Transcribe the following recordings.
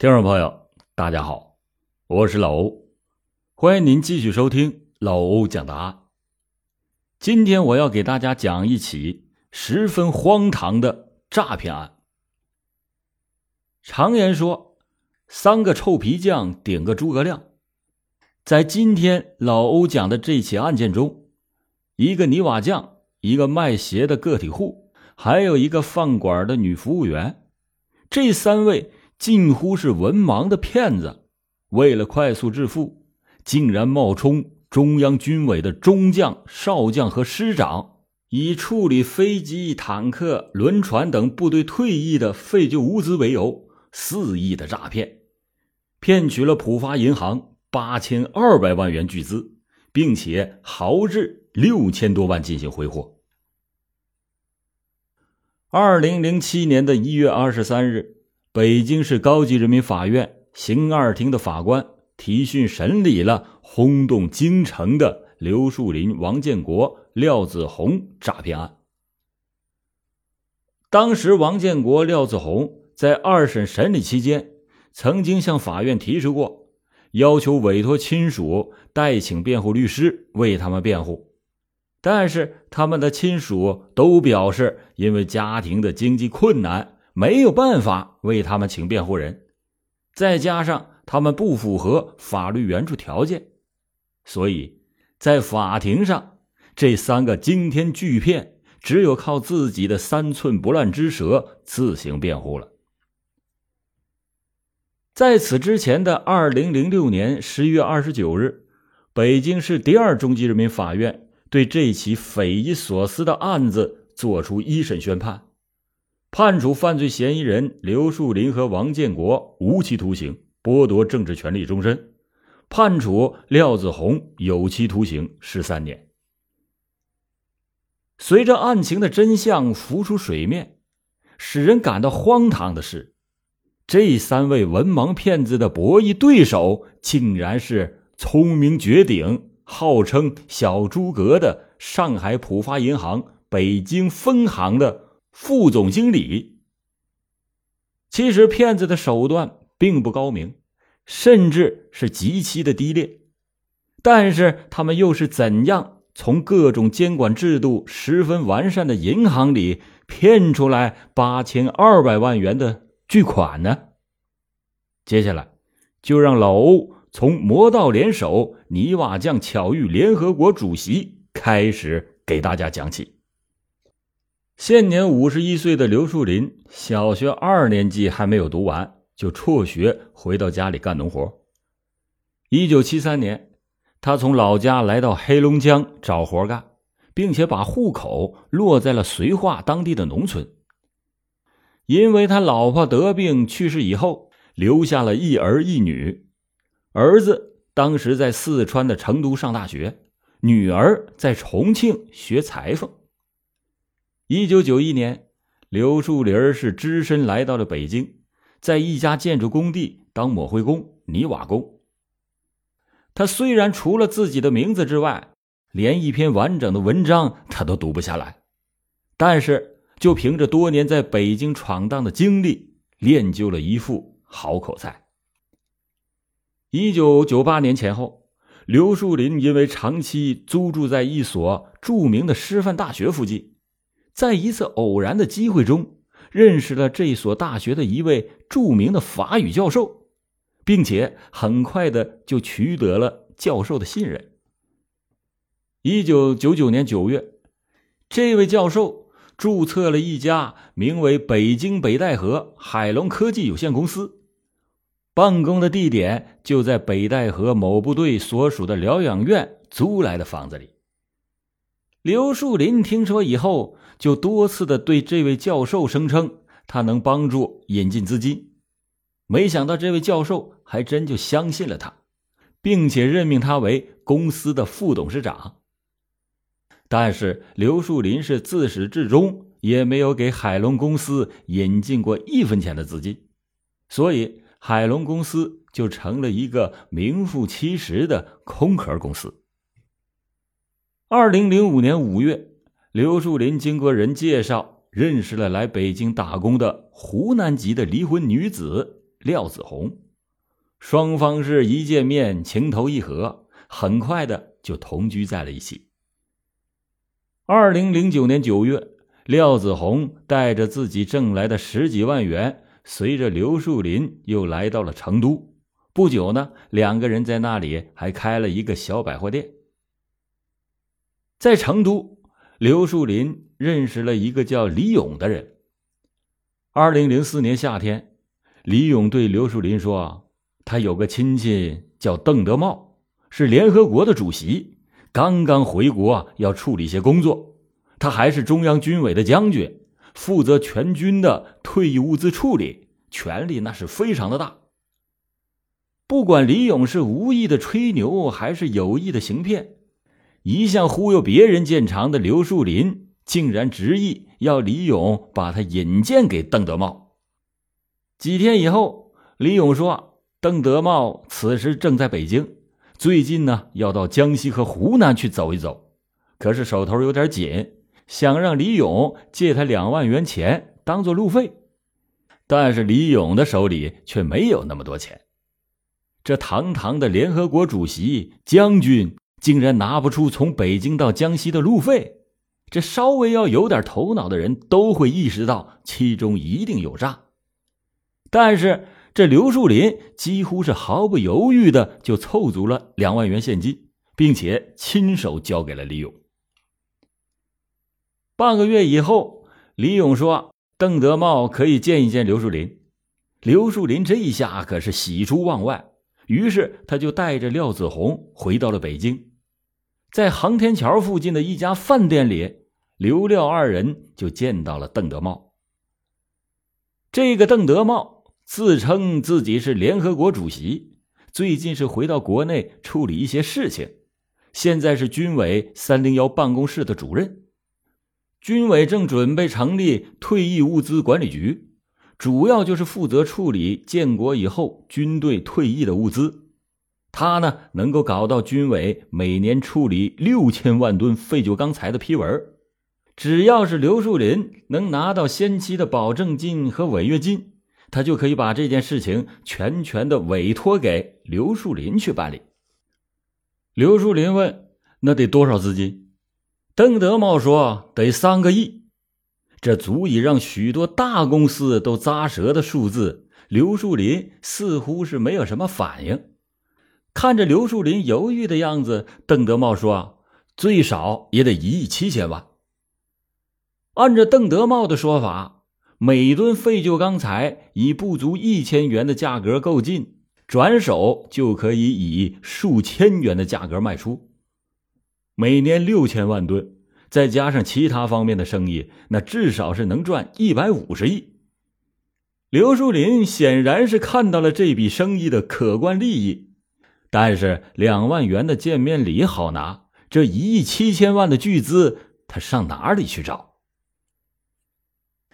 听众朋友，大家好，我是老欧，欢迎您继续收听老欧讲答案。今天我要给大家讲一起十分荒唐的诈骗案。常言说，三个臭皮匠顶个诸葛亮。在今天老欧讲的这起案件中，一个泥瓦匠，一个卖鞋的个体户，还有一个饭馆的女服务员，这三位。近乎是文盲的骗子，为了快速致富，竟然冒充中央军委的中将、少将和师长，以处理飞机、坦克、轮船等部队退役的废旧物资为由，肆意的诈骗，骗取了浦发银行八千二百万元巨资，并且豪掷六千多万进行挥霍。二零零七年的一月二十三日。北京市高级人民法院刑二庭的法官提讯审理了轰动京城的刘树林、王建国、廖子红诈骗案。当时，王建国、廖子红在二审审理期间，曾经向法院提出过，要求委托亲属代请辩护律师为他们辩护，但是他们的亲属都表示，因为家庭的经济困难。没有办法为他们请辩护人，再加上他们不符合法律援助条件，所以，在法庭上，这三个惊天巨骗只有靠自己的三寸不烂之舌自行辩护了。在此之前的二零零六年十月二十九日，北京市第二中级人民法院对这起匪夷所思的案子作出一审宣判。判处犯罪嫌疑人刘树林和王建国无期徒刑，剥夺政治权利终身；判处廖子红有期徒刑十三年。随着案情的真相浮出水面，使人感到荒唐的是，这三位文盲骗子的博弈对手，竟然是聪明绝顶、号称“小诸葛”的上海浦发银行北京分行的。副总经理，其实骗子的手段并不高明，甚至是极其的低劣，但是他们又是怎样从各种监管制度十分完善的银行里骗出来八千二百万元的巨款呢？接下来，就让老欧从魔道联手、泥瓦匠巧遇联合国主席开始给大家讲起。现年五十一岁的刘树林，小学二年级还没有读完，就辍学回到家里干农活。一九七三年，他从老家来到黑龙江找活干，并且把户口落在了绥化当地的农村。因为他老婆得病去世以后，留下了一儿一女，儿子当时在四川的成都上大学，女儿在重庆学裁缝。一九九一年，刘树林是只身来到了北京，在一家建筑工地当抹灰工、泥瓦工。他虽然除了自己的名字之外，连一篇完整的文章他都读不下来，但是就凭着多年在北京闯荡的经历，练就了一副好口才。一九九八年前后，刘树林因为长期租住在一所著名的师范大学附近。在一次偶然的机会中，认识了这所大学的一位著名的法语教授，并且很快的就取得了教授的信任。一九九九年九月，这位教授注册了一家名为“北京北戴河海龙科技有限公司”，办公的地点就在北戴河某部队所属的疗养院租来的房子里。刘树林听说以后。就多次的对这位教授声称他能帮助引进资金，没想到这位教授还真就相信了他，并且任命他为公司的副董事长。但是刘树林是自始至终也没有给海龙公司引进过一分钱的资金，所以海龙公司就成了一个名副其实的空壳公司。二零零五年五月。刘树林经过人介绍，认识了来北京打工的湖南籍的离婚女子，廖子红，双方是一见面情投意合，很快的就同居在了一起。二零零九年九月，廖子红带着自己挣来的十几万元，随着刘树林又来到了成都。不久呢，两个人在那里还开了一个小百货店。在成都，刘树林认识了一个叫李勇的人。二零零四年夏天，李勇对刘树林说：“他有个亲戚叫邓德茂，是联合国的主席，刚刚回国要处理一些工作。他还是中央军委的将军，负责全军的退役物资处理，权力那是非常的大。”不管李勇是无意的吹牛，还是有意的行骗。一向忽悠别人见长的刘树林，竟然执意要李勇把他引荐给邓德茂。几天以后，李勇说：“邓德茂此时正在北京，最近呢要到江西和湖南去走一走，可是手头有点紧，想让李勇借他两万元钱当做路费。但是李勇的手里却没有那么多钱。这堂堂的联合国主席将军。”竟然拿不出从北京到江西的路费，这稍微要有点头脑的人都会意识到其中一定有诈。但是这刘树林几乎是毫不犹豫的就凑足了两万元现金，并且亲手交给了李勇。半个月以后，李勇说邓德茂可以见一见刘树林。刘树林这一下可是喜出望外，于是他就带着廖子红回到了北京。在航天桥附近的一家饭店里，刘廖二人就见到了邓德茂。这个邓德茂自称自己是联合国主席，最近是回到国内处理一些事情，现在是军委三零幺办公室的主任。军委正准备成立退役物资管理局，主要就是负责处理建国以后军队退役的物资。他呢，能够搞到军委每年处理六千万吨废旧钢材的批文只要是刘树林能拿到先期的保证金和违约金，他就可以把这件事情全权的委托给刘树林去办理。刘树林问：“那得多少资金？”邓德茂说：“得三个亿。”这足以让许多大公司都咂舌的数字，刘树林似乎是没有什么反应。看着刘树林犹豫的样子，邓德茂说：“最少也得一亿七千万。”按照邓德茂的说法，每吨废旧钢材以不足一千元的价格购进，转手就可以以数千元的价格卖出。每年六千万吨，再加上其他方面的生意，那至少是能赚一百五十亿。刘树林显然是看到了这笔生意的可观利益。但是两万元的见面礼好拿，这一亿七千万的巨资，他上哪里去找？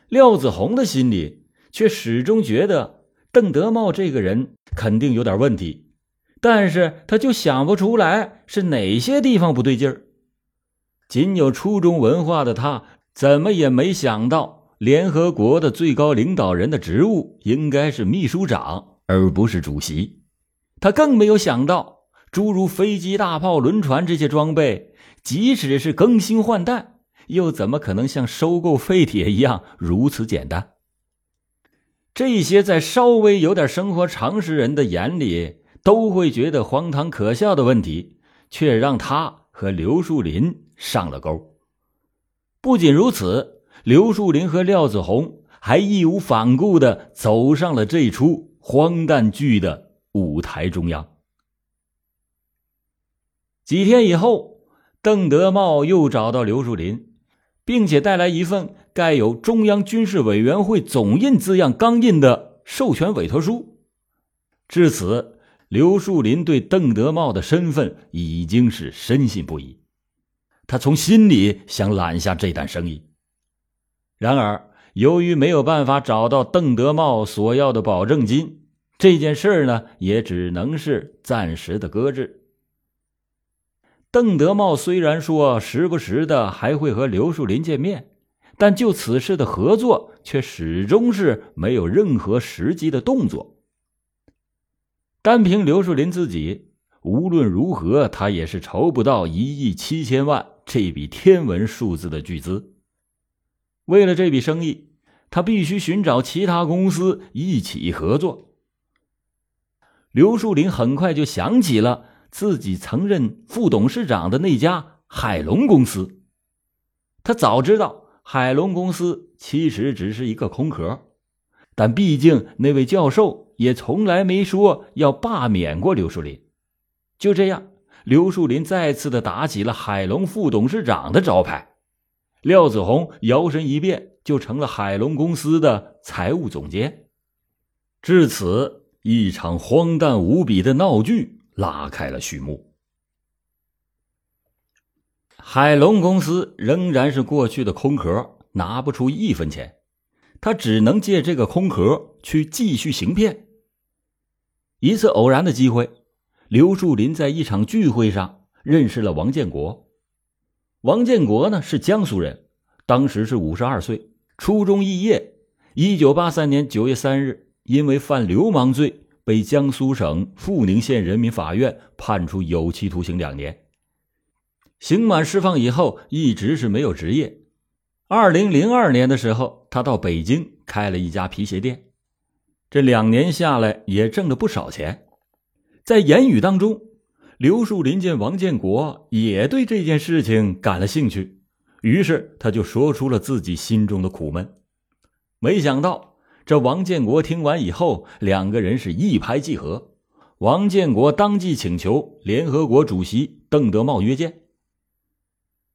廖子红的心里却始终觉得邓德茂这个人肯定有点问题，但是他就想不出来是哪些地方不对劲儿。仅有初中文化的他，怎么也没想到联合国的最高领导人的职务应该是秘书长，而不是主席。他更没有想到，诸如飞机、大炮、轮船这些装备，即使是更新换代，又怎么可能像收购废铁一样如此简单？这些在稍微有点生活常识人的眼里都会觉得荒唐可笑的问题，却让他和刘树林上了钩。不仅如此，刘树林和廖子红还义无反顾的走上了这出荒诞剧的。舞台中央，几天以后，邓德茂又找到刘树林，并且带来一份盖有“中央军事委员会总印”字样钢印的授权委托书。至此，刘树林对邓德茂的身份已经是深信不疑，他从心里想揽下这单生意。然而，由于没有办法找到邓德茂所要的保证金。这件事呢，也只能是暂时的搁置。邓德茂虽然说时不时的还会和刘树林见面，但就此事的合作，却始终是没有任何实际的动作。单凭刘树林自己，无论如何他也是筹不到一亿七千万这笔天文数字的巨资。为了这笔生意，他必须寻找其他公司一起合作。刘树林很快就想起了自己曾任副董事长的那家海龙公司。他早知道海龙公司其实只是一个空壳，但毕竟那位教授也从来没说要罢免过刘树林。就这样，刘树林再次的打起了海龙副董事长的招牌。廖子红摇身一变，就成了海龙公司的财务总监。至此，一场荒诞无比的闹剧拉开了序幕。海龙公司仍然是过去的空壳，拿不出一分钱，他只能借这个空壳去继续行骗。一次偶然的机会，刘树林在一场聚会上认识了王建国。王建国呢是江苏人，当时是五十二岁，初中肄业。一九八三年九月三日，因为犯流氓罪，被江苏省阜宁县人民法院判处有期徒刑两年。刑满释放以后，一直是没有职业。二零零二年的时候，他到北京开了一家皮鞋店，这两年下来也挣了不少钱。在言语当中。刘树林见王建国也对这件事情感了兴趣，于是他就说出了自己心中的苦闷。没想到这王建国听完以后，两个人是一拍即合。王建国当即请求联合国主席邓德茂约见。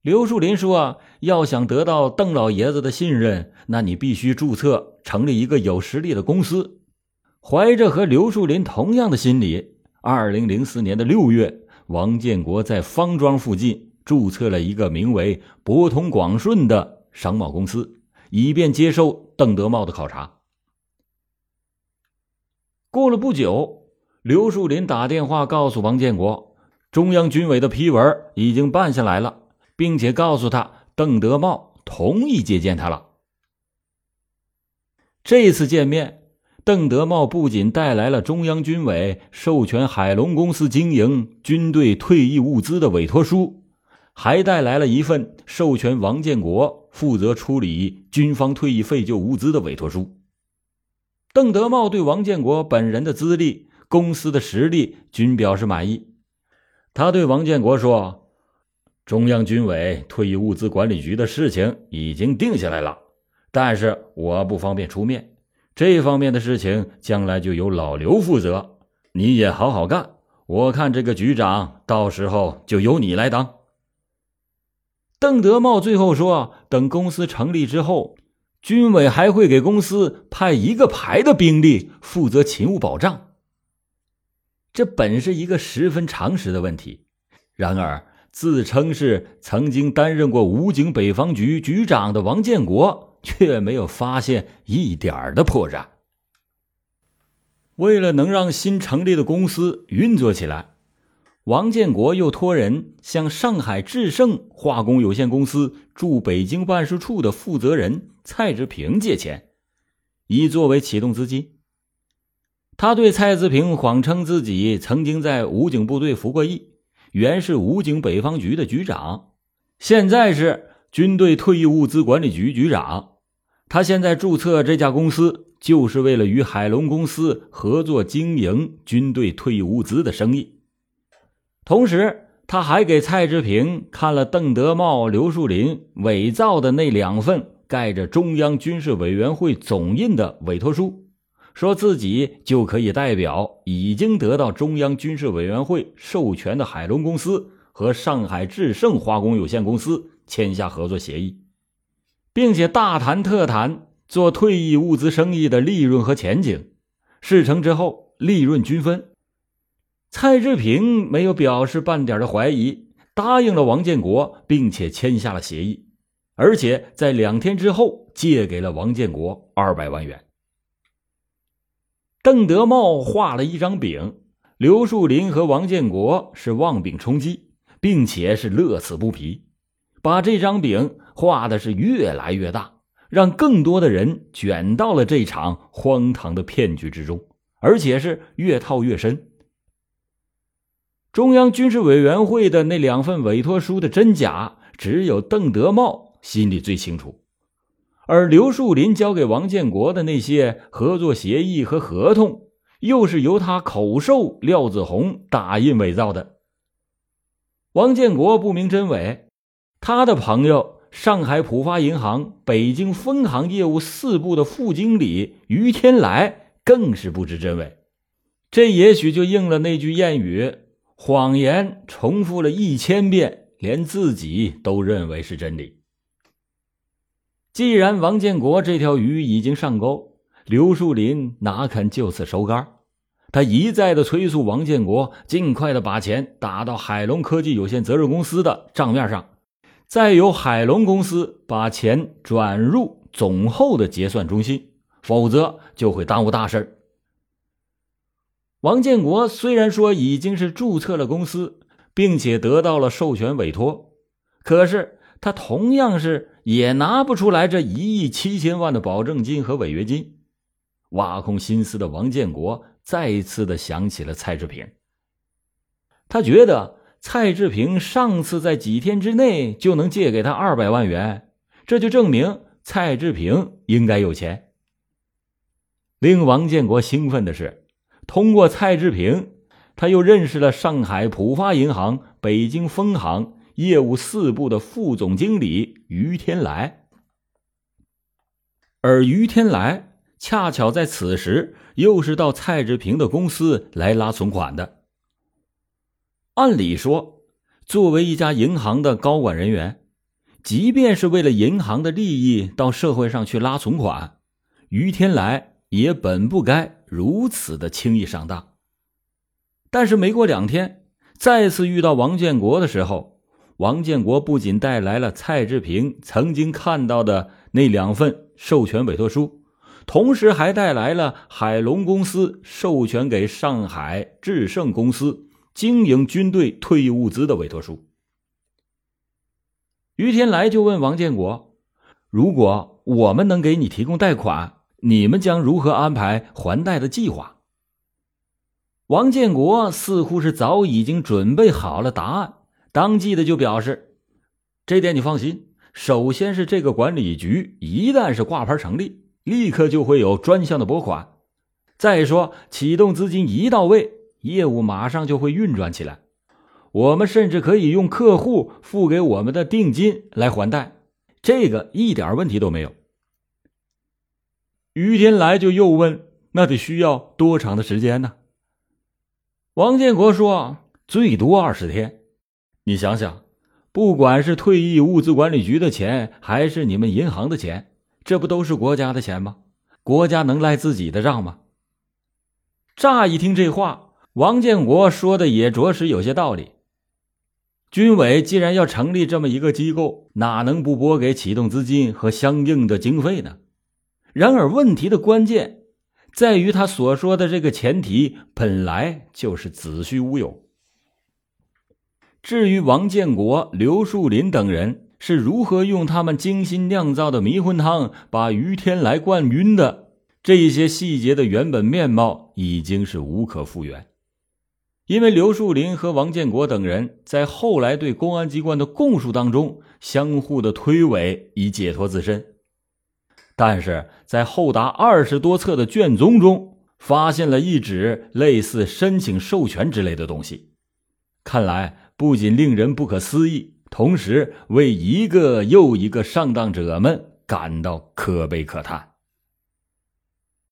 刘树林说：“啊，要想得到邓老爷子的信任，那你必须注册成立一个有实力的公司。”怀着和刘树林同样的心理。二零零四年的六月，王建国在方庄附近注册了一个名为“博通广顺”的商贸公司，以便接受邓德茂的考察。过了不久，刘树林打电话告诉王建国，中央军委的批文已经办下来了，并且告诉他邓德茂同意接见他了。这次见面。邓德茂不仅带来了中央军委授权海龙公司经营军队退役物资的委托书，还带来了一份授权王建国负责处理军方退役废旧物资的委托书。邓德茂对王建国本人的资历、公司的实力均表示满意。他对王建国说：“中央军委退役物资管理局的事情已经定下来了，但是我不方便出面。”这方面的事情将来就由老刘负责，你也好好干。我看这个局长到时候就由你来当。邓德茂最后说：“等公司成立之后，军委还会给公司派一个排的兵力负责勤务保障。”这本是一个十分常识的问题，然而自称是曾经担任过武警北方局局长的王建国。却没有发现一点的破绽。为了能让新成立的公司运作起来，王建国又托人向上海智盛化工有限公司驻北京办事处的负责人蔡志平借钱，以作为启动资金。他对蔡志平谎称自己曾经在武警部队服过役，原是武警北方局的局长，现在是军队退役物资管理局局长。他现在注册这家公司，就是为了与海龙公司合作经营军队退役物资的生意。同时，他还给蔡志平看了邓德茂、刘树林伪造的那两份盖着中央军事委员会总印的委托书，说自己就可以代表已经得到中央军事委员会授权的海龙公司和上海智盛化工有限公司签下合作协议。并且大谈特谈做退役物资生意的利润和前景，事成之后利润均分。蔡志平没有表示半点的怀疑，答应了王建国，并且签下了协议，而且在两天之后借给了王建国二百万元。邓德茂画了一张饼，刘树林和王建国是望饼充饥，并且是乐此不疲，把这张饼。画的是越来越大，让更多的人卷到了这场荒唐的骗局之中，而且是越套越深，中央军事委员会的那两份委托书的真假，只有邓德茂心里最清楚。而刘树林交给王建国的那些合作协议和合同，又是由他口授廖子宏打印伪造的。王建国不明真伪，他的朋友上海浦发银行北京分行业务四部的副经理于天来更是不知真伪。这也许就应了那句谚语：“谎言重复了一千遍，连自己都认为是真理。”既然王建国这条鱼已经上钩，刘树林哪肯就此收竿？他一再的催促王建国尽快的把钱打到海龙科技有限责任公司的账面上，再由海龙公司把钱转入总后的结算中心，否则就会耽误大事。王建国虽然说已经是注册了公司，并且得到了授权委托，可是。他同样是也拿不出来这一亿七千万的保证金和违约金。挖空心思的王建国再一次的想起了蔡志平。他觉得蔡志平上次在几天之内就能借给他二百万元，这就证明蔡志平应该有钱。令王建国兴奋的是，通过蔡志平，他又认识了上海浦发银行北京分行。业务四部的副总经理于天来，而于天来恰巧在此时又是到蔡志平的公司来拉存款的。按理说，作为一家银行的高管人员，即便是为了银行的利益到社会上去拉存款，于天来也本不该如此的轻易上当。但是没过两天，再次遇到王建国的时候。王建国不仅带来了蔡志平曾经看到的那两份授权委托书，同时还带来了海龙公司授权给上海智胜公司经营军队退役物资的委托书。于天来就问王建国：“如果我们能给你提供贷款，你们将如何安排还贷的计划？”王建国似乎是早已经准备好了答案。当即的就表示，这点你放心。首先是这个管理局一旦是挂牌成立，立刻就会有专项的拨款。再说启动资金一到位，业务马上就会运转起来。我们甚至可以用客户付给我们的定金来还贷，这个一点问题都没有。于天来就又问：“那得需要多长的时间呢？”王建国说：“最多二十天。”你想想，不管是退役物资管理局的钱，还是你们银行的钱，这不都是国家的钱吗？国家能赖自己的账吗？乍一听这话，王建国说的也着实有些道理。军委既然要成立这么一个机构，哪能不拨给启动资金和相应的经费呢？然而，问题的关键在于他所说的这个前提本来就是子虚乌有。至于王建国、刘树林等人是如何用他们精心酿造的迷魂汤把于天来灌晕的，这一些细节的原本面貌已经是无可复原。因为刘树林和王建国等人在后来对公安机关的供述当中相互的推诿以解脱自身，但是在厚达二十多册的卷宗中发现了一纸类似申请授权之类的东西，看来。不仅令人不可思议，同时为一个又一个上当者们感到可悲可叹。